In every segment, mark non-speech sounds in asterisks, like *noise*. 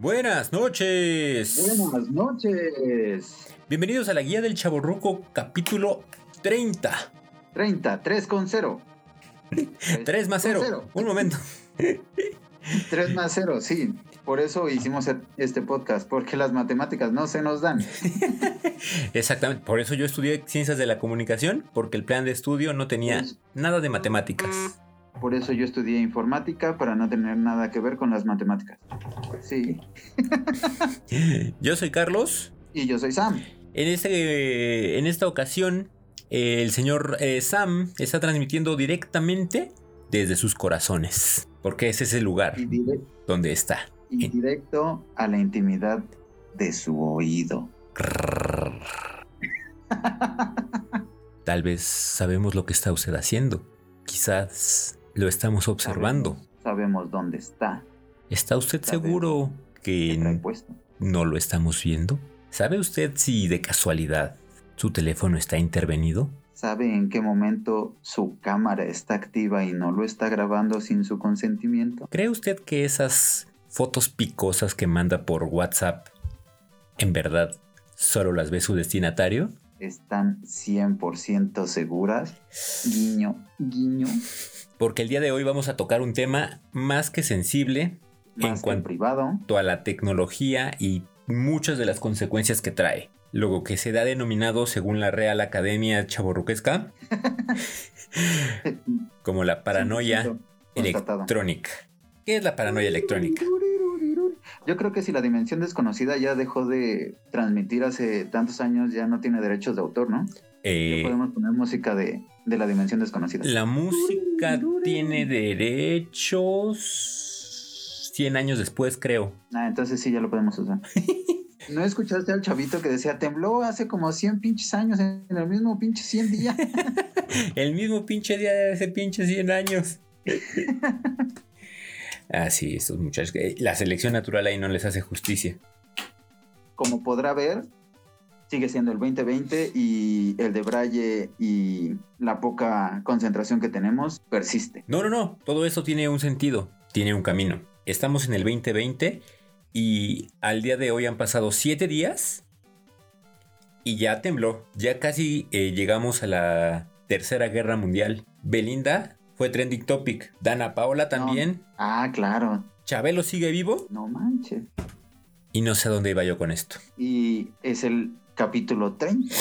buenas noches. Buenas noches. Bienvenidos a la Guía del Chaborruco, capítulo 30. 30, 3 con 0. 3 *laughs* más 0. Un momento. *laughs* 3 más 0, sí. Por eso hicimos este podcast, porque las matemáticas no se nos dan. *laughs* Exactamente, por eso yo estudié ciencias de la comunicación, porque el plan de estudio no tenía nada de matemáticas. Por eso yo estudié informática para no tener nada que ver con las matemáticas. Sí. *laughs* Yo soy Carlos. Y yo soy Sam. En, este, en esta ocasión, eh, el señor eh, Sam está transmitiendo directamente desde sus corazones, porque ese es el lugar donde está. y directo a la intimidad de su oído. Tal vez sabemos lo que está usted haciendo. Quizás lo estamos observando. Sabemos dónde está. ¿Está usted Sabemos. seguro ¿Qué trae que no lo estamos viendo? ¿Sabe usted si de casualidad su teléfono está intervenido? ¿Sabe en qué momento su cámara está activa y no lo está grabando sin su consentimiento? ¿Cree usted que esas fotos picosas que manda por WhatsApp en verdad solo las ve su destinatario? ¿Están 100% seguras? Guiño, guiño. Porque el día de hoy vamos a tocar un tema más que sensible en Más cuanto privado. a la tecnología y muchas de las consecuencias que trae. Lo que se da denominado, según la Real Academia Chaborruquesca, *laughs* como la paranoia 100% constatado. electrónica. ¿Qué es la paranoia electrónica? Yo creo que si la dimensión desconocida ya dejó de transmitir hace tantos años, ya no tiene derechos de autor, ¿no? Eh, podemos poner música de, de la dimensión desconocida. la música tiene derechos 100 años después, creo. Ah, entonces sí, ya lo podemos usar. *laughs* ¿No escuchaste al chavito que decía, tembló hace como 100 pinches años en el mismo pinche 100 días? *laughs* El mismo pinche día de hace pinche 100 años. *laughs* Ah, sí, estos muchachos. eh, La selección natural ahí no les hace justicia. Como podrá ver, sigue siendo el 2020 y el de Braille y la poca concentración que tenemos persiste. No, no, no. Todo eso tiene un sentido, tiene un camino. Estamos en el 2020 y al día de hoy han pasado 7 días y ya tembló. Ya casi eh, llegamos a la Tercera Guerra Mundial. Belinda fue trending topic. Dana Paola también. Ah, claro. Chabelo sigue vivo No manches. y no sé a dónde iba yo con esto. Y es el capítulo 30,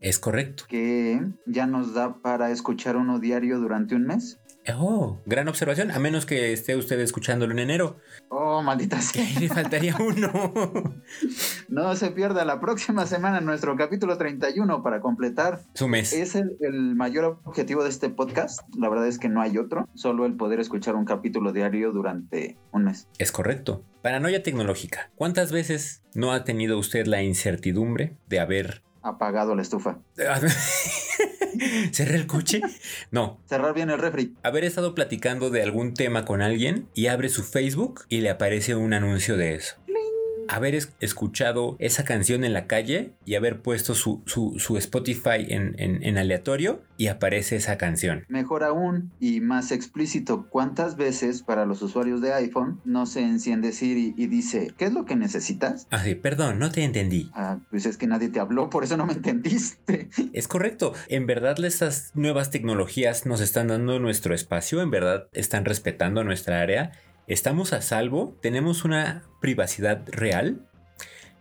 Es correcto. que ya nos da para escuchar uno diario durante un mes. Oh, gran observación. A menos que esté usted escuchándolo en enero. Oh, maldita *laughs* sea. Le faltaría uno. *laughs* No se pierda la próxima semana nuestro capítulo 31 para completar. Su mes. Es el, el mayor objetivo de este podcast. La verdad es que no hay otro. Solo el poder escuchar un capítulo diario durante un mes. Es correcto. Paranoia tecnológica. ¿Cuántas veces no ha tenido usted la incertidumbre de haber... Apagado la estufa. *laughs* *laughs* ¿Cerré el coche? No. Cerrar bien el refri. Haber estado platicando de algún tema con alguien y abre su Facebook y le aparece un anuncio de eso. Haber es- escuchado esa canción en la calle y haber puesto su, su- su Spotify en, en- en aleatorio y aparece esa canción. Mejor aún y más explícito, ¿cuántas veces para los usuarios de iPhone no se enciende Siri y dice, ¿qué es lo que necesitas? Así, perdón, no te entendí. Ah, pues es que nadie te habló, por eso no me entendiste. *laughs* Es correcto. En verdad estas nuevas tecnologías nos están dando nuestro espacio, en verdad están respetando nuestra área. Estamos a salvo, tenemos una privacidad real.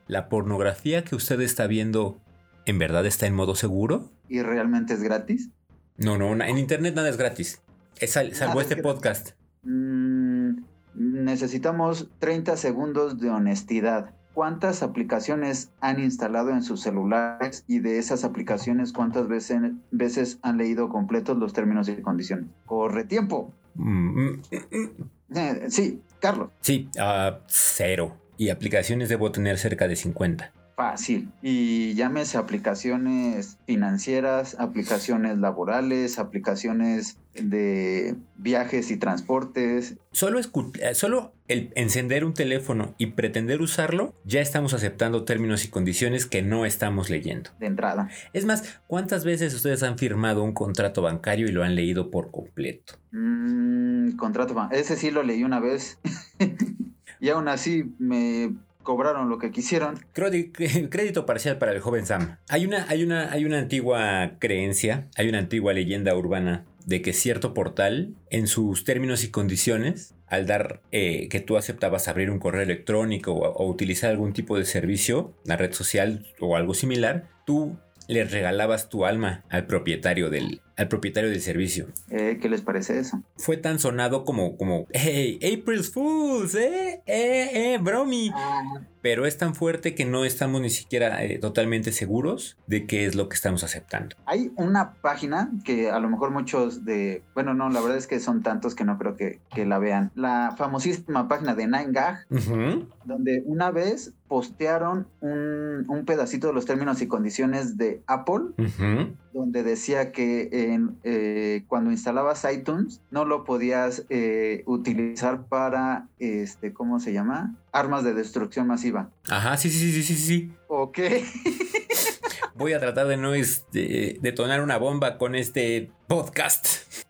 La pornografía que usted está viendo, ¿en verdad está en modo seguro? ¿Y realmente es gratis? No, no, en internet nada es gratis. Es sal- salvo es este podcast. Mm, necesitamos 30 segundos de honestidad. ¿Cuántas aplicaciones han instalado en sus celulares y de esas aplicaciones cuántas veces, veces han leído completos los términos y condiciones? Corre tiempo. Mm, mm, sí, Carlos. Sí, cero. Y aplicaciones debo tener cerca de 50. Fácil. Y llámese aplicaciones financieras, aplicaciones laborales, aplicaciones de viajes y transportes. Solo, eh, solo el encender un teléfono y pretender usarlo, ya estamos aceptando términos y condiciones que no estamos leyendo. De entrada. Es más, ¿cuántas veces ustedes han firmado un contrato bancario y lo han leído por completo? Mm, contrato bancario. Ese sí lo leí una vez. *laughs* y aún así me cobraron lo que quisieron. *laughs* Crédito parcial para el joven Sam. Hay una, hay una, hay una antigua creencia, hay una antigua leyenda urbana de que cierto portal, en sus términos y condiciones, al dar eh, que tú aceptabas abrir un correo electrónico o, o, utilizar algún tipo de servicio, una red social o algo similar, tú le regalabas tu alma al propietario del, al propietario del servicio. Eh, ¿Qué les parece eso? Fue tan sonado como, como, hey, April Fools, eh, eh, eh, bromi. Ah. Pero es tan fuerte que no estamos ni siquiera eh, totalmente seguros de qué es lo que estamos aceptando. Hay una página que a lo mejor muchos de, bueno, no, la verdad es que son tantos que no creo que, que la vean. La famosísima página de 9gag, donde una vez postearon un, un, pedacito de los términos y condiciones de Apple, donde decía que eh, cuando instalabas iTunes no lo podías eh, utilizar para, este, ¿cómo se llama? Armas de destrucción masiva. Ajá, sí, sí, sí, sí, sí. Ok. Voy a tratar de no este, detonar una bomba con este podcast.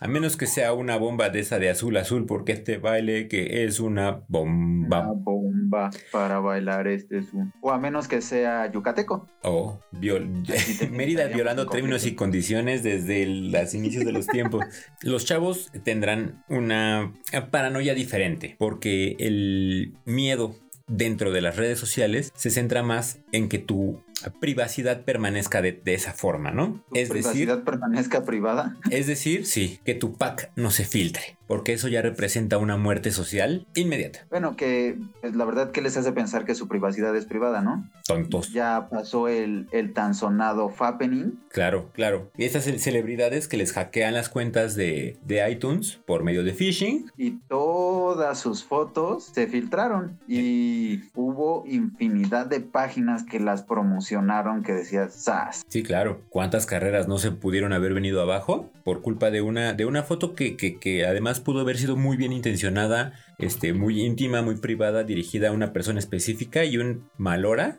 A menos que sea una bomba de esa de azul azul, porque este baile que es una bomba. Una bomba para bailar este es un... O a menos que sea yucateco. Oh, viol... *laughs* Mérida violando términos y condiciones desde los inicios de los *laughs* tiempos. Los chavos tendrán una paranoia diferente, porque el miedo dentro de las redes sociales se centra más en que tu privacidad permanezca de, esa forma, ¿no? es privacidad decir, permanezca privada. Es decir, sí, que tu pack no se filtre, porque eso ya representa una muerte social inmediata. Bueno, que pues, la verdad que les hace pensar que su privacidad es privada, ¿no? Tontos. Ya pasó el, el tan sonado Fappening. Claro, claro. Y esas celebridades que les hackean las cuentas de, de iTunes por medio de phishing. Y todas sus fotos se filtraron y hubo infinidad de páginas que las promocionaron que decía SAS. Sí, claro. ¿Cuántas carreras no se pudieron haber venido abajo por culpa de una, de una foto que, que, además pudo haber sido muy bien intencionada, este, muy íntima, muy privada, dirigida a una persona específica y un malora?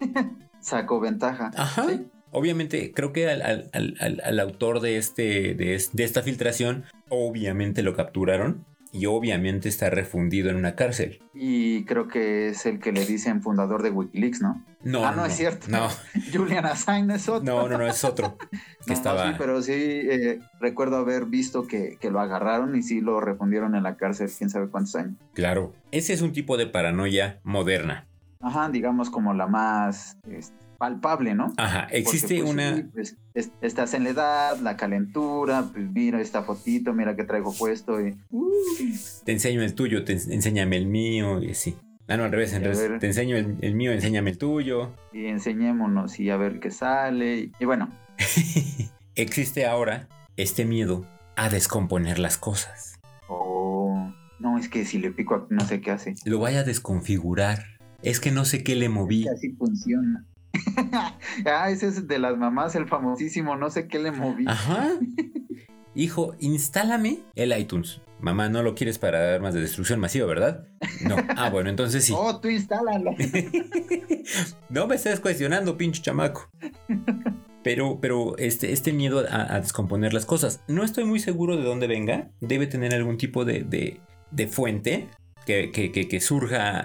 *laughs* Sacó ventaja. Ajá. Obviamente, creo que al, autor de, este, de, de esta filtración, obviamente lo capturaron y obviamente está refundido en una cárcel. Y creo que es el que le dicen fundador de Wikileaks, ¿no? No, ah, no, es cierto. No. *laughs* Julian Assange es otro. No, no, no, es otro. *laughs* Que estaba... sí, pero sí eh, recuerdo haber visto que, lo agarraron y sí lo refundieron en la cárcel, quién sabe cuántos años. Claro, ese es un tipo de paranoia moderna. Ajá, digamos como la más este, palpable, ¿no? Ajá, existe pues, una... Pues, estás en la edad, la calentura, pues mira esta fotito, mira que traigo puesto y... Te enseño el tuyo, te enséñame el mío y así. Ah, no, al revés, te enseño el, mío, enséñame el tuyo. Y enseñémonos y a ver qué sale. Y, bueno. *laughs* existe ahora este miedo a descomponer las cosas. Oh, no, es que si le pico no sé qué hace. Lo vaya a desconfigurar. Es que no sé qué le moví. así funciona. Ah, ese es de las mamás, el famosísimo, no sé qué le moví. Ajá. Hijo, instálame el iTunes. Mamá, no lo quieres para armas de destrucción masiva, ¿verdad? No. Ah, bueno, entonces sí. Oh, tú instálalo. *laughs* no me estés cuestionando, pinche chamaco. Pero, pero este, este miedo a, descomponer las cosas, no estoy muy seguro de dónde venga. Debe tener algún tipo de, de, fuente que, que, que, surja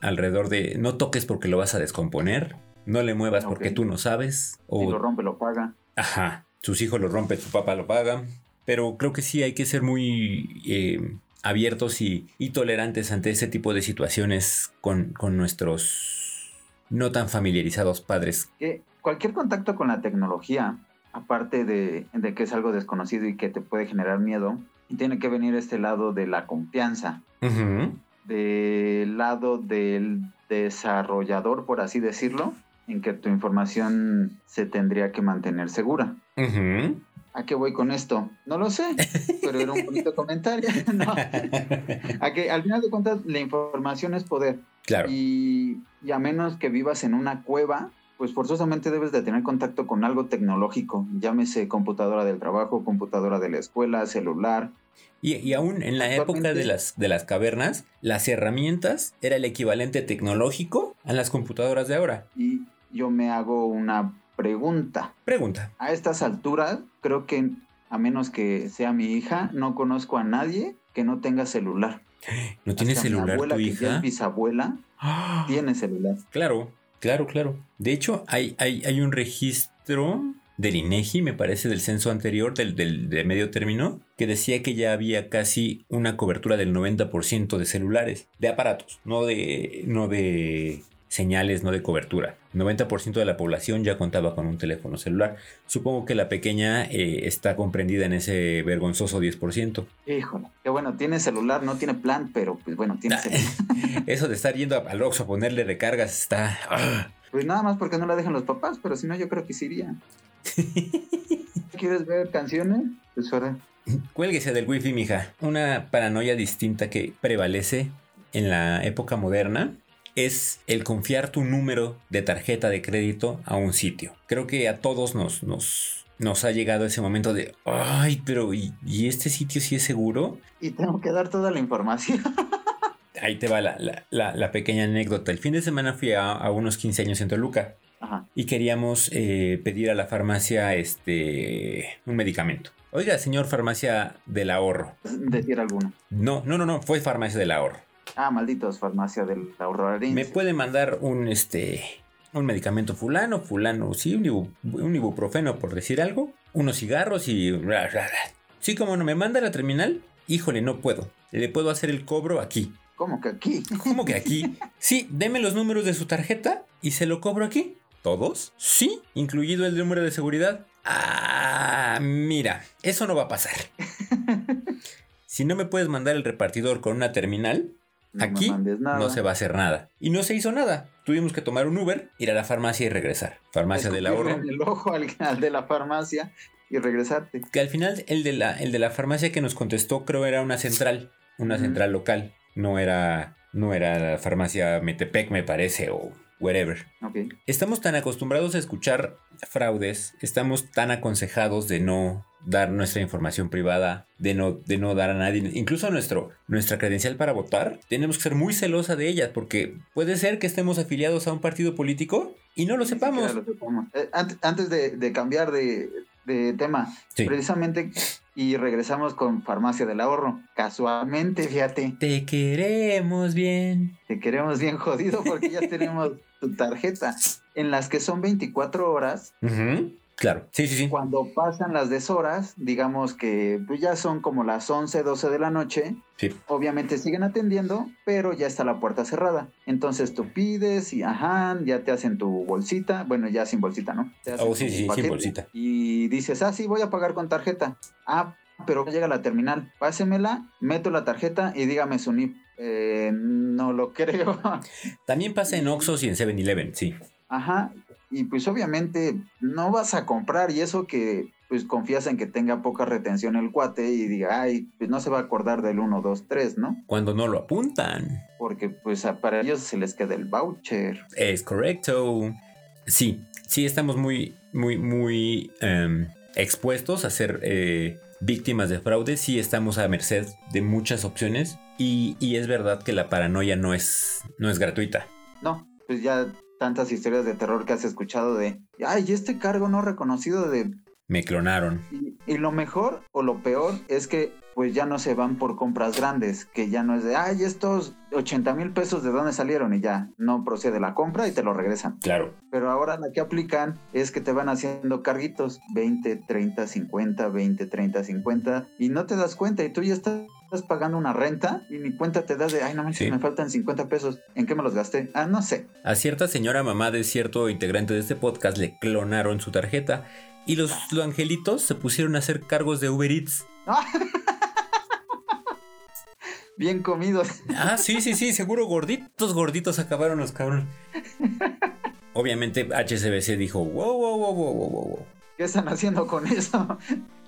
alrededor de no toques porque lo vas a descomponer. No le muevas porque tú no sabes. O... Si lo rompe, lo paga. Ajá. Sus hijos lo rompe, su papá lo paga. Pero creo que sí hay que ser muy eh, abiertos y, tolerantes ante ese tipo de situaciones con, nuestros no tan familiarizados padres. Que cualquier contacto con la tecnología, aparte de, que es algo desconocido y que te puede generar miedo, tiene que venir este lado de la confianza. Del lado del desarrollador, por así decirlo, en que tu información se tendría que mantener segura. ¿A qué voy con esto? No lo sé, pero era un bonito comentario. *laughs* ¿no? *laughs* A que al final de cuentas la información es poder. Claro. Y, y a menos que vivas en una cueva, pues forzosamente debes de tener contacto con algo tecnológico, llámese computadora del trabajo, computadora de la escuela, celular. Y, y aún en la época de las, de las cavernas, las herramientas era el equivalente tecnológico a las computadoras de ahora. Y yo me hago una pregunta. Pregunta. A estas alturas, creo que a menos que sea mi hija, no conozco a nadie que no tenga celular. ¿No tiene Hasta mi celular abuela, tu que ya es hija? bisabuela, ¡Ah! tiene celular. Claro, claro, claro. De hecho, hay, hay, hay un registro del INEGI, me parece, del censo anterior, del, del, de medio término, que decía que ya había casi una cobertura del 90% de celulares, de aparatos, no de, no de señales, no de cobertura. 90% de la población ya contaba con un teléfono celular. Supongo que la pequeña eh, está comprendida en ese vergonzoso 10%. Híjole, que bueno, tiene celular, no tiene plan, pero pues bueno, tiene celular. *laughs* Eso de estar yendo al Oxxo a ponerle recargas está... ¡ah! Pues nada más porque no la dejan los papás, pero si no, yo creo que sí iría. *laughs* ¿Quieres ver canciones? Pues ahora. Cuélguese del wifi, mija. Una paranoia distinta que prevalece en la época moderna es el confiar tu número de tarjeta de crédito a un sitio. Creo que a todos nos, nos, nos ha llegado ese momento de, ay, pero ¿y, y este sitio sí es seguro? Y tengo que dar toda la información. *laughs* Ahí te va la, la- la- la pequeña anécdota. El fin de semana fui a, a unos 15 años en Toluca Ajá. y queríamos eh, pedir a la farmacia este, un medicamento. Oiga, señor farmacia del ahorro. Decir alguna. No, no, no, no, fue farmacia del ahorro. Ah, malditos, farmacia del ahorro ¿Me puede mandar un este un medicamento fulano, fulano, sí, un, ibu- un ibuprofeno por decir algo, unos cigarros y. Sí, como no me manda a la terminal, híjole, no puedo. Le puedo hacer el cobro aquí. ¿Cómo que aquí? ¿Cómo que aquí? *laughs* Sí, deme los números de su tarjeta y se lo cobro aquí. ¿Todos? Sí, incluido el número de seguridad. Ah, mira, eso no va a pasar. *laughs* Si no me puedes mandar el repartidor con una terminal, Aquí no se va a hacer nada. Y no se hizo nada. Tuvimos que tomar un Uber, ir a la farmacia y regresar. Farmacia del ahorro. el ojo al, *laughs* al de la farmacia y regresarte. Que al final el de, la, el de la farmacia que nos contestó creo era una central. Una central local. No era, no era la farmacia Metepec me parece o wherever. Ok. Estamos tan acostumbrados a escuchar fraudes, estamos tan aconsejados de no dar nuestra información privada, de no, de no dar a nadie, incluso nuestro, nuestra credencial para votar, tenemos que ser muy celosa de ella, porque puede ser que estemos afiliados a un partido político y no lo Ni sepamos. lo sepamos. Eh, ant- antes de, de cambiar de, de tema, Sí. precisamente, y regresamos con Farmacia del Ahorro. Casualmente, fíjate, Te queremos bien. te queremos bien jodido porque ya *laughs* tenemos tu tarjeta, en las que son 24 horas. Claro, sí, sí, sí. Cuando pasan las deshoras, digamos que pues, ya son como las 11, 12 de la noche, Sí. obviamente siguen atendiendo, pero ya está la puerta cerrada. Entonces tú pides y ajá, ya te hacen tu bolsita, bueno, ya sin bolsita, ¿no? Te hacen Oh, sí, sí, sin bolsita. Y dices, ah, sí, voy a pagar con tarjeta. Ah, pero llega la terminal, pásemela, meto la tarjeta y dígame su NIP. Eh, no lo *laughs* creo. También pasa en Oxxos y en 7-Eleven, sí. Ajá, y pues obviamente no vas a comprar y eso que pues confías en que tenga poca retención el cuate y diga, ay, pues no se va a acordar del 1, 2, 3, ¿no? Cuando no lo apuntan. Porque pues para ellos se les queda el voucher. Es correcto. Sí, sí, estamos muy, muy, muy em, expuestos a ser eh, víctimas de fraude. Sí, estamos a merced de muchas opciones. Y, y es verdad que la paranoia no es, no es gratuita. No, pues ya tantas historias de terror que has escuchado de, ay, ¿y este cargo no reconocido de... Me clonaron. Y, lo mejor o lo peor es que pues ya no se van por compras grandes, que ya no es de, ay, estos 80 mil pesos de dónde salieron y ya, no procede la compra y te lo regresan. Claro. Pero ahora la que aplican es que te van haciendo carguitos 20, 30, 50, 20, 30, 50 y no te das cuenta y tú ya estás pagando una renta y ni cuenta te das de, ay, no manches, Sí. me faltan 50 pesos. ¿En qué me los gasté? Ah, no sé. A cierta señora mamá de cierto integrante de este podcast le clonaron su tarjeta. Y los, los angelitos se pusieron a hacer cargos de Uber Eats. *laughs* Bien comidos. Ah, sí, sí, sí, seguro gorditos, gorditos acabaron los cabrones. Obviamente HCBC dijo, wow, wow, wow, wow, wow, wow. ¿Qué están haciendo con eso?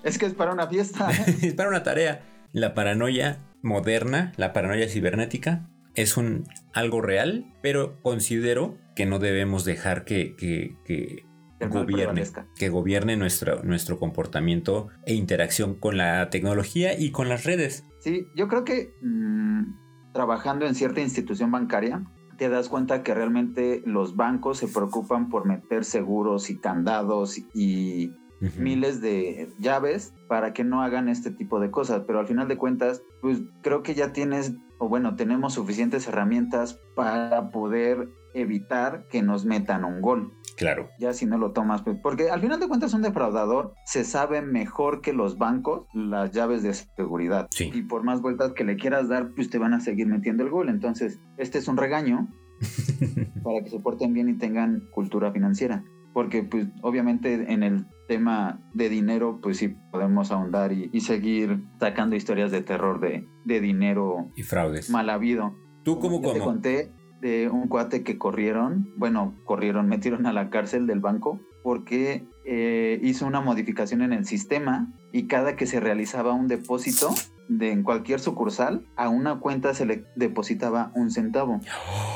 Es que es para una fiesta. *laughs* es para una tarea. La paranoia moderna, la paranoia cibernética, es un algo real, pero considero que no debemos dejar que, que, que gobierne, que gobierne nuestro, nuestro comportamiento e interacción con la tecnología y con las redes. Sí, yo creo que mm, trabajando en cierta institución bancaria, te das cuenta que realmente los bancos se preocupan por meter seguros y candados y miles de llaves para que no hagan este tipo de cosas. Pero al final de cuentas, pues creo que ya tienes, o bueno, tenemos suficientes herramientas para poder evitar que nos metan un gol. Claro. Ya si no lo tomas, pues, porque al final de cuentas un defraudador se sabe mejor que los bancos las llaves de seguridad. Sí. Y por más vueltas que le quieras dar, pues te van a seguir metiendo el gol. Entonces, este es un regaño *laughs* para que se porten bien y tengan cultura financiera. Porque pues obviamente en el tema de dinero, pues sí podemos ahondar y, seguir sacando historias de terror de, de dinero y fraudes mal habido. ¿Tú cómo, cómo? Te conté de un cuate que corrieron, bueno, corrieron, *laughs* metieron a la cárcel del banco porque eh, hizo una modificación en el sistema y cada que se realizaba un depósito de en cualquier sucursal, a una cuenta se le depositaba un centavo.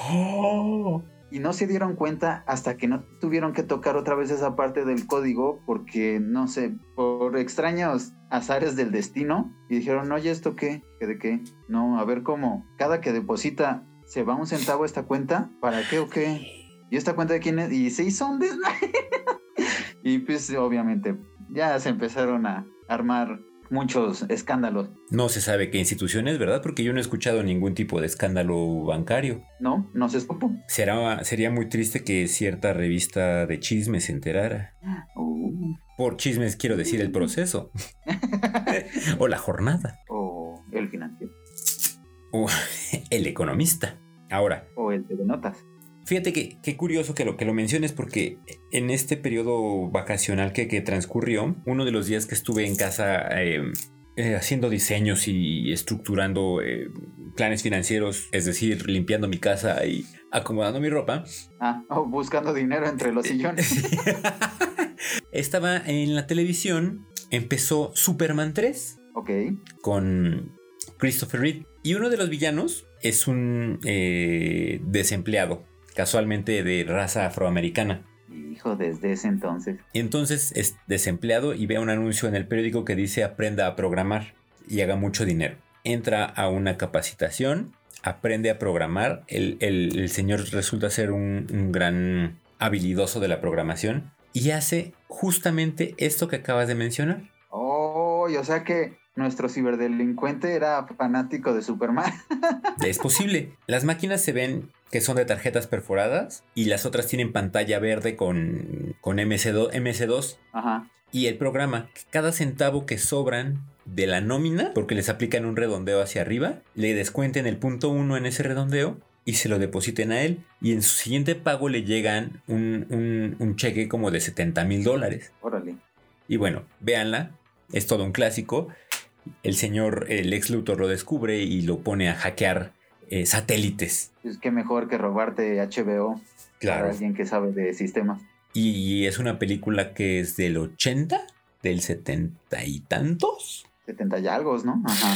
¡Oh! *gasps* y no se dieron cuenta hasta que no tuvieron que tocar otra vez esa parte del código porque, no sé, por extraños azares del destino y dijeron, oye, ¿esto qué? ¿Qué de qué? No, a ver cómo, cada que deposita se va un centavo a esta cuenta, ¿para qué o qué? ¿Y esta cuenta de quién es? Y se hizo un *laughs* y pues obviamente ya se empezaron a armar muchos escándalos. No se sabe qué instituciones, ¿verdad? Porque yo no he escuchado ningún tipo de escándalo bancario. No, no se. Será, sería muy triste que cierta revista de chismes se enterara. Uh. *gasps* Por chismes quiero decir el *laughs* proceso. *laughs* o la jornada. O el financiero. O *laughs* el economista. Ahora. O el de notas. Fíjate que qué curioso que lo, que lo menciones porque en este periodo vacacional que, que transcurrió, uno de los días que estuve en casa eh, eh, haciendo diseños y estructurando eh, planes financieros, es decir, limpiando mi casa y acomodando mi ropa. Ah, o buscando dinero entre los sillones. *laughs* Estaba en la televisión, empezó Superman 3. Ok. Con Christopher Reed. Y uno de los villanos es un desempleado casualmente de raza afroamericana. Hijo, desde ese entonces. Entonces es desempleado y ve un anuncio en el periódico que dice aprenda a programar y haga mucho dinero. Entra a una capacitación, aprende a programar. El, señor resulta ser un, un gran habilidoso de la programación y hace justamente esto que acabas de mencionar. Oh, o sea que nuestro ciberdelincuente era fanático de Superman. *laughs* es posible. Las máquinas se ven que son de tarjetas perforadas y las otras tienen pantalla verde con, con MC2. MC2 Ajá. Y el programa, cada centavo que sobran de la nómina, porque les aplican un redondeo hacia arriba, le descuenten el punto uno en ese redondeo y se lo depositen a él. Y en su siguiente pago le llegan un, un cheque como de 70 mil dólares. Órale. Y bueno, véanla, es todo un clásico. El señor, el ex Luthor lo descubre y lo pone a hackear eh, satélites. Es que mejor que robarte HBO. Claro. alguien que sabe de sistemas. Y es una película que es del 80, del 70 y tantos. 70 y algo, ¿no? Ajá.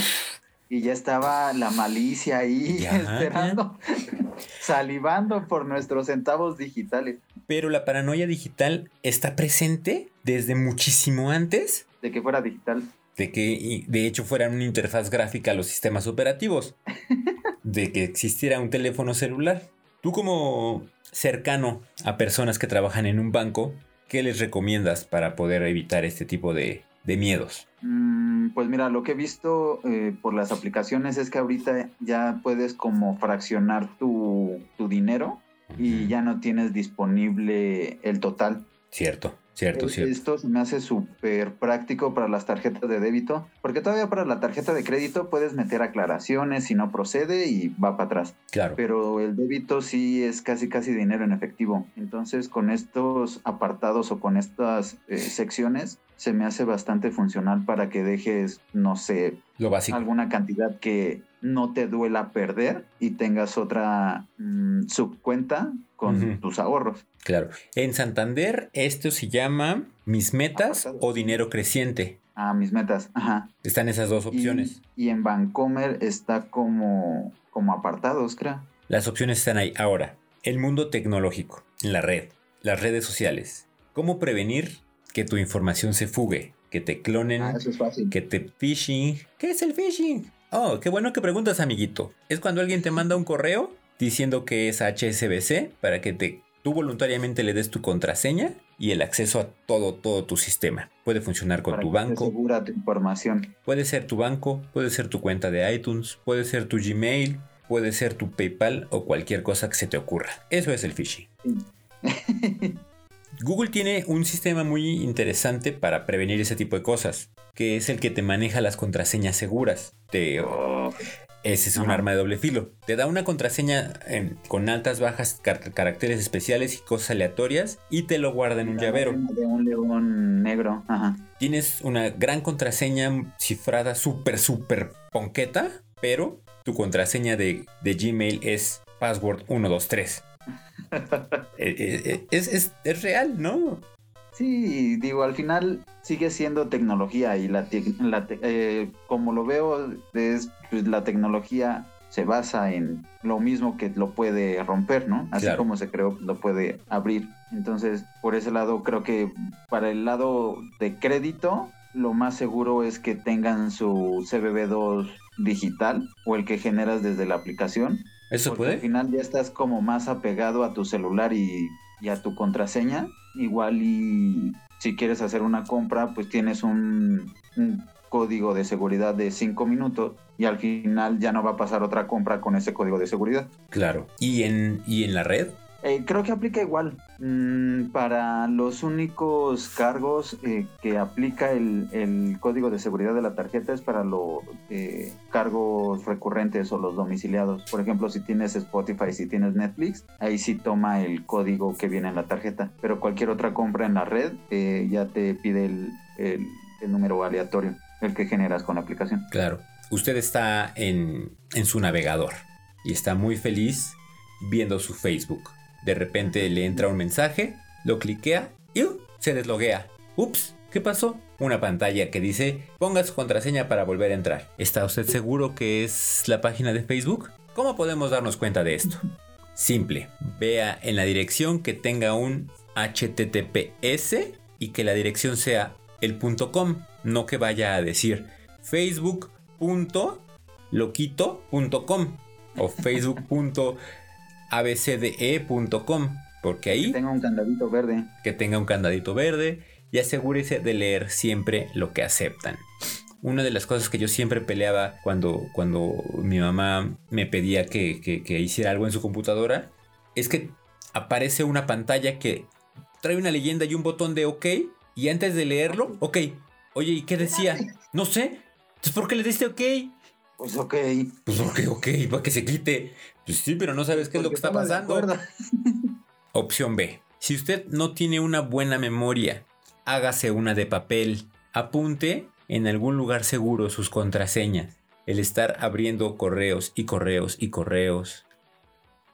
Y ya estaba la malicia ahí esperando, *laughs* salivando por nuestros centavos digitales. Pero la paranoia digital está presente desde muchísimo antes. De que fuera digital de que de hecho fueran una interfaz gráfica a los sistemas operativos, *laughs* de que existiera un teléfono celular. Tú como cercano a personas que trabajan en un banco, ¿qué les recomiendas para poder evitar este tipo de, miedos? Mm, pues mira, lo que he visto eh, por las aplicaciones es que ahorita ya puedes como fraccionar tu, tu dinero y ya no tienes disponible el total. Cierto. Cierto, eh, cierto. Esto se me hace súper práctico para las tarjetas de débito, porque todavía para la tarjeta de crédito puedes meter aclaraciones si no procede y va para atrás. Claro. Pero el débito sí es casi casi dinero en efectivo. Entonces con estos apartados o con estas eh, secciones se me hace bastante funcional para que dejes, no sé, lo básico. alguna cantidad que, no te duela perder y tengas otra mm, subcuenta con tus ahorros. Claro. En Santander, esto se llama mis metas Apartados. o dinero creciente. a mis metas. Ajá. Están esas dos Y- opciones. Y, en Vancomer está como, como apartados, creo. Las opciones están ahí. Ahora, el mundo tecnológico, la red, las redes sociales. ¿Cómo prevenir que tu información se fugue? Que te clonen, Ah, eso es fácil. que te phishing. ¿Qué es el phishing? Oh, qué bueno que preguntas, amiguito. Es cuando alguien te manda un correo diciendo que es HSBC para que te, tú voluntariamente le des tu contraseña y el acceso a todo, todo tu sistema. Puede funcionar con para tu que banco, segura tu información. puede ser tu banco, puede ser tu cuenta de iTunes, puede ser tu Gmail, puede ser tu PayPal o cualquier cosa que se te ocurra. Eso es el phishing. *laughs* Google tiene un sistema muy interesante para prevenir ese tipo de cosas, que es el que te maneja las contraseñas seguras. Te, ese es un Ajá. arma de doble filo. Te da una contraseña con altas, bajas, car- caracteres especiales y cosas aleatorias y te lo guarda en un llavero. De un león negro. Ajá. Tienes una gran contraseña cifrada súper, súper ponqueta, pero tu contraseña de, de Gmail es password 123. Eh, eh, eh, es, es- es real, ¿no? Sí, digo, al final sigue siendo tecnología y la, tec- la te- eh, como lo veo, es, pues, la tecnología se basa en lo mismo que lo puede romper, ¿no? Así Claro. como se creó, lo puede abrir. Entonces, por ese lado, creo que para el lado de crédito, lo más seguro es que tengan su CBB2 digital o el que generas desde la aplicación. ¿Eso Porque al puede? final ya estás como más apegado a tu celular y, y a tu contraseña. Igual y si quieres hacer una compra, pues tienes un, un código de seguridad de 5 minutos y al final ya no va a pasar otra compra con ese código de seguridad. Claro. ¿Y en, y en la red? Eh, creo que aplica igual. Mm, para los únicos cargos eh, que aplica el, código de seguridad de la tarjeta es para los eh, cargos recurrentes o los domiciliados. Por ejemplo, si tienes Spotify, si tienes Netflix, ahí sí toma el código que viene en la tarjeta. Pero cualquier otra compra en la red eh, ya te pide el, número aleatorio, el que generas con la aplicación. Claro. Usted está en su navegador y está muy feliz viendo su Facebook. De repente le entra un mensaje, lo cliquea y ¡uh! se desloguea. Ups, ¿qué pasó? Una pantalla que dice ponga su contraseña para volver a entrar. ¿Está usted seguro que es la página de Facebook? ¿Cómo podemos darnos cuenta de esto? Simple, vea en la dirección que tenga un HTTPS y que la dirección sea el punto .com, no que vaya a decir facebook.loquito.com o *laughs* facebook.abcde.com, porque Que ahí tenga un candadito verde. que tenga un candadito verde y asegúrese de leer siempre lo que aceptan. Una de las cosas que yo siempre peleaba cuando, cuando mi mamá me pedía que, que- que hiciera algo en su computadora es que aparece una pantalla que trae una leyenda y un botón de OK y antes de leerlo, OK. Oye, ¿y qué decía? No sé. Entonces, ¿por qué le diste OK? Pues ok. Pues porque OK, para que se quite. Pues sí, pero no sabes qué es lo que está pasando. *laughs* Opción B. Si usted no tiene una buena memoria, hágase una de papel. Apunte en algún lugar seguro sus contraseñas. El estar abriendo correos y correos y correos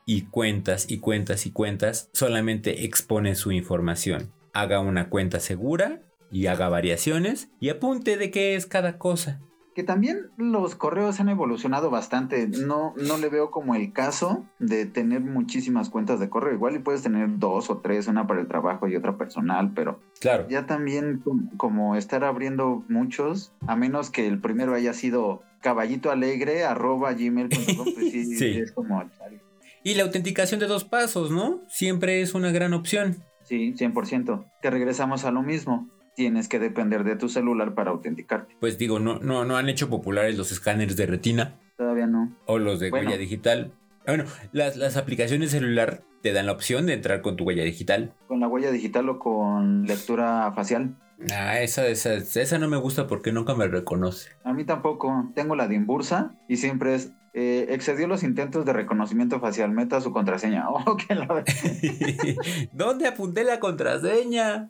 y cuentas y cuentas y cuentas solamente expone su información. Haga una cuenta segura y haga variaciones y apunte de qué es cada cosa. Que también los correos han evolucionado bastante. No, no le veo como el caso de tener muchísimas cuentas de correo. Igual y puedes tener dos o tres, una para el trabajo y otra personal, pero Claro, ya también com- como estar abriendo muchos, a menos que el primero haya sido caballito alegre arroba gmail.com, pues sí, *laughs* Sí. es como y la autenticación de dos pasos, ¿no? Siempre es una gran opción. Sí, 100%. Que regresamos a lo mismo. Tienes que depender de tu celular para autenticarte. Pues digo, no, no, no han hecho populares los escáneres de retina Todavía no. o los de Bueno. huella digital. Bueno, las, las aplicaciones celular te dan la opción de entrar con tu huella digital. Con la huella digital o con lectura facial. Ah, esa, esa, esa no me gusta porque nunca me reconoce. A mí tampoco. Tengo la de Imbursa y siempre es. eh, excedió los intentos de reconocimiento facial. Meta su contraseña. *laughs* Oh, que la- *laughs* ¿Dónde apunté la contraseña?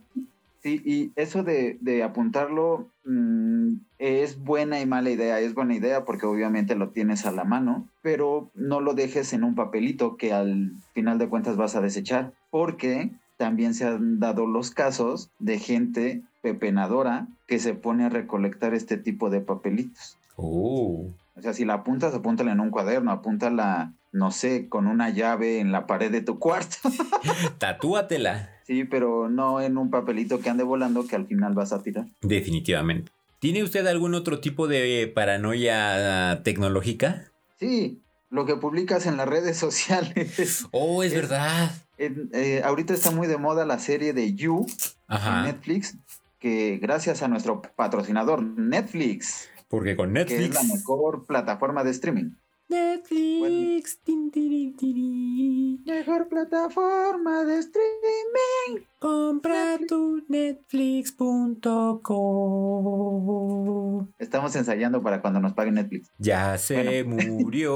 Sí, y eso de, de apuntarlo, mm, es buena y mala idea. Es buena idea porque obviamente lo tienes a la mano, pero no lo dejes en un papelito que al final de cuentas vas a desechar, porque también se han dado los casos de gente pepenadora que se pone a recolectar este tipo de papelitos. Oh. O sea, si la apuntas, apúntala en un cuaderno, apúntala, no sé, con una llave en la pared de tu cuarto. *laughs* Tatúatela. Sí, pero no en un papelito que ande volando que al final vas a tirar. Definitivamente. ¿Tiene usted algún otro tipo de paranoia tecnológica? Sí, lo que publicas en las redes *laughs* sociales. Oh, es, Es- verdad. En- eh, ahorita está muy de moda la serie de You en Ajá. Netflix, que gracias a nuestro patrocinador Netflix, Porque con que es Netflix. la mejor plataforma de streaming. Netflix. tin, tiri, tiri. Mejor plataforma de streaming. Compra tu netflix.com. Estamos ensayando para cuando nos pague Netflix. Ya se murió.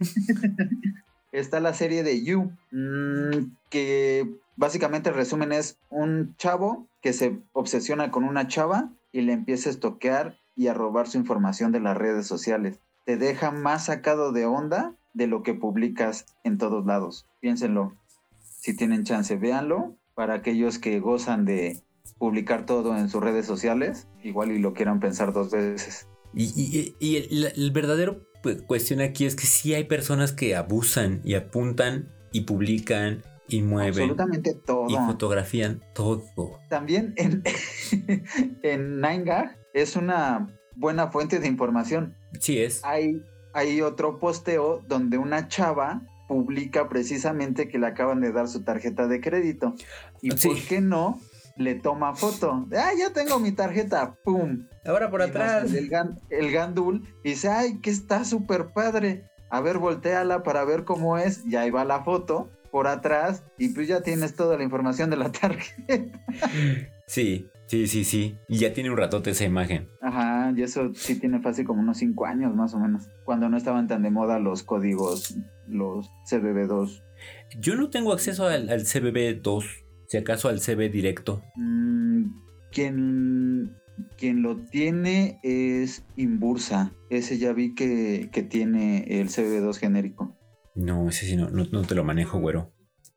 *laughs* Está la serie de You, mm, que básicamente el resumen es un chavo que se obsesiona con una chava y le empieza a estoquear y a robar su información de las redes sociales. Te deja más sacado de onda de lo que publicas en todos lados. Piénsenlo. Si tienen chance, véanlo. Para aquellos que gozan de publicar todo en sus redes sociales, igual y lo quieran pensar dos veces. Y, y- y el, el verdadero pues, cuestión aquí es que sí hay personas que abusan y apuntan y publican y mueven Absolutamente todo. y fotografían todo. También en, *laughs* en 9gag es una buena fuente de información. Sí es. Hay, hay otro posteo donde una chava publica precisamente que le acaban de dar su tarjeta de crédito. ¿Y Sí. por qué no? Le toma foto. Ah, ya tengo mi tarjeta. ¡Pum! Ahora por Y atrás. El, gan- el gandul y dice, ay, que está súper padre. A ver, volteala para ver cómo es. Y ahí va la foto por atrás y pues ya tienes toda la información de la *laughs* tarjeta. Sí, sí, sí, sí. Y ya tiene un ratote esa imagen. Ajá, y eso sí tiene fácil como unos 5 años más o menos. Cuando no estaban tan de moda los códigos, los CBB2. Yo no tengo acceso al, al CBB2, si acaso al CB directo. Mm, quien, quien lo tiene es Imbursa. Ese ya vi que, que tiene el CBB2 genérico. No, ese sí no, no, no te lo manejo, güero.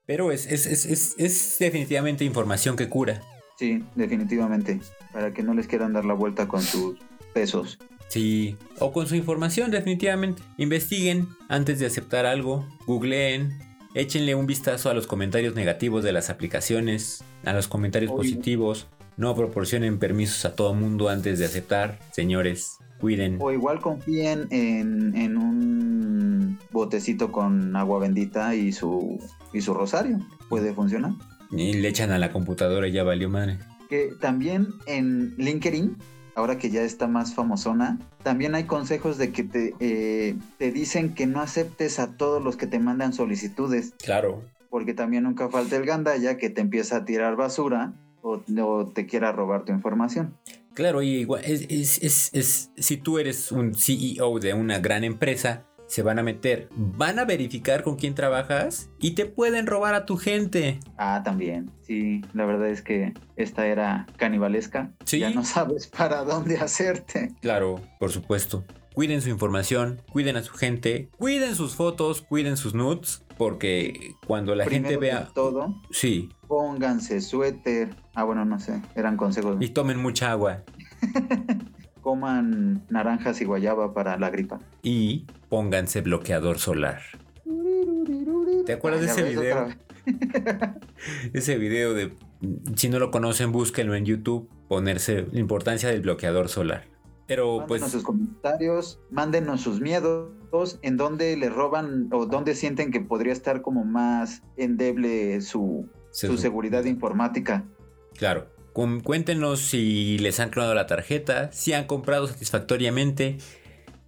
Pero es, es, es, es, es definitivamente información que cura. Sí, definitivamente. Para que no les quieran dar la vuelta con sus pesos. Sí, o con su información, definitivamente. Investiguen antes de aceptar algo, googleen, échenle un vistazo a los comentarios negativos de las aplicaciones, a los comentarios positivos. No proporcionen permisos a todo mundo antes de aceptar, señores. Cuiden. O igual confíen en, en un botecito con agua bendita y su, y su rosario. Puede funcionar. Y le echan a la computadora y ya valió madre. que también en LinkedIn, ahora que ya está más famosona, también hay consejos de que te, eh, te dicen que no aceptes a todos los que te mandan solicitudes, Claro. porque también nunca falta el gandalla que te empieza a tirar basura o, o te quiera robar tu información. Claro, y igual, es, es, es, es- si tú eres un CEO de una gran empresa, se van a meter, van a verificar con quién trabajas y te pueden robar a tu gente. Ah, también. Sí, la verdad es que esta era canibalesca. Sí. Ya no *laughs* sabes para dónde hacerte. Claro, por supuesto. Cuiden su información, cuiden a su gente, cuiden sus fotos, cuiden sus nudes, porque cuando la gente vea... todo, Sí, pónganse suéter. Ah, bueno, no sé, eran consejos. y tomen mucha agua. *laughs* Coman naranjas y guayaba para la gripa. Y pónganse bloqueador solar. ¿Te acuerdas de ese video? *laughs* Ese video de... Si no lo conocen, búsquenlo en YouTube. Ponerse la importancia del bloqueador solar. Pero Mándenos pues... sus comentarios, mándenos sus miedos, en dónde le roban o dónde sienten que podría estar como más endeble su, su seguridad informática. Claro. Cu- Cuéntenos si les han clonado la tarjeta, si han comprado satisfactoriamente,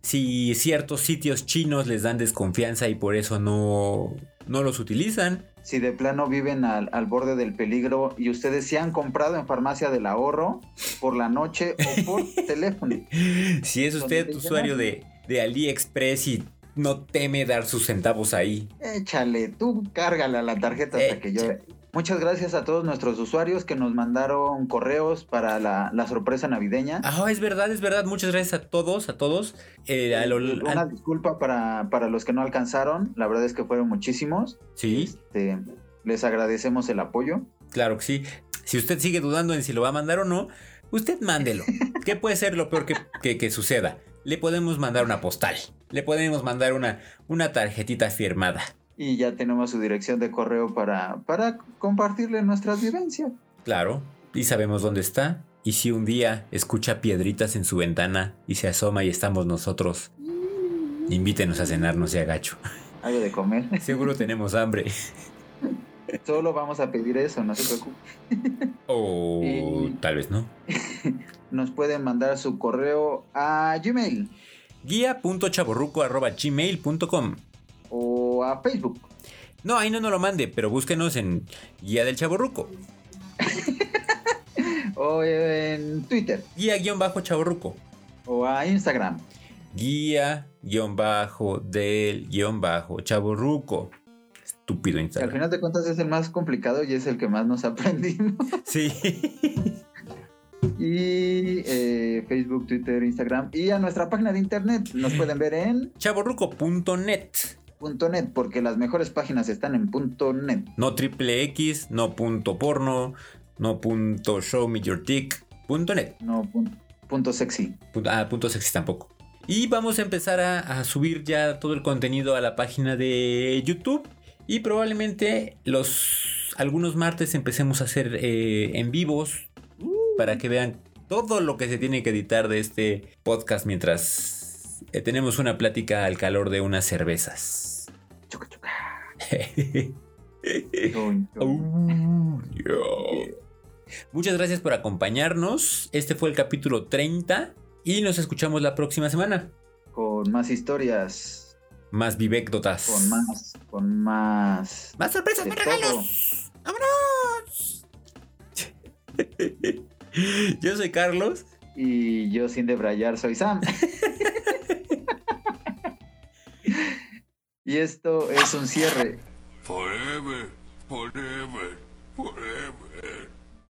si ciertos sitios chinos les dan desconfianza y por eso no, no los utilizan. Si de plano viven al, al borde del peligro y ustedes se han comprado en farmacia del ahorro por la noche o por *laughs* teléfono. Si es usted usuario de, de AliExpress y no teme dar sus centavos ahí. Échale, tú cárgala la tarjeta hasta que yo, Muchas gracias a todos nuestros usuarios que nos mandaron correos para la, la sorpresa navideña. Ah, es verdad, es verdad. Muchas gracias a todos, a todos. Eh, a lo- Una disculpa para, para los que no alcanzaron, la verdad es que fueron muchísimos. sí, Este, les agradecemos el apoyo. claro que sí. Si usted sigue dudando en si lo va a mandar o no, usted mándelo. *laughs* ¿Qué puede ser lo peor que, que- que suceda? Le podemos mandar una postal. Le podemos mandar una, una tarjetita firmada. Y ya tenemos su dirección de correo para, para compartirle nuestras vivencias. Claro. Y sabemos dónde está. Y si un día escucha piedritas en su ventana y se asoma y estamos nosotros, invítenos a cenar, no sea gacho. Algo de comer. *laughs* Seguro tenemos hambre. Solo vamos a pedir eso, no se preocupe. O *laughs* tal vez no. *laughs* Nos pueden mandar su correo a Gmail Guía.chaborruco.gmail.com o a Facebook. No, ahí no nos lo mande, pero búsquenos en Guía del Chaborruco. *laughs* O en Twitter. Guía-chaborruco. O a Instagram. Guía-del-chaborruco. Estúpido Que al Instagram. final de cuentas es el más complicado y es el que más nos aprendimos. *laughs* Sí. *laughs* Y eh, Facebook, Twitter, Instagram. Y a nuestra página de internet. Nos pueden ver en chaborruco.net. .net porque las mejores páginas están en .net. No triple X, no punto porno, no punto show me your dick, punto net. No pun- punto sexy. Punto- ah, punto sexy tampoco. Y vamos a empezar a, a subir ya todo el contenido a la página de YouTube. Y probablemente los algunos martes empecemos a hacer eh, en vivos para que vean todo lo que se tiene que editar de este podcast mientras eh, tenemos una plática al calor de unas cervezas. Oh, yeah. *laughs* Muchas gracias por acompañarnos. Este fue el capítulo 30 y nos escuchamos la próxima semana. Con más historias. Más vivécdotas. Con más. Con más. Más sorpresas, más todo. regalos. ¡Vámonos! *laughs* Yo soy Carlos. Y yo sin debrayar soy Sam. *laughs* Y esto es un cierre. Forever, forever, forever.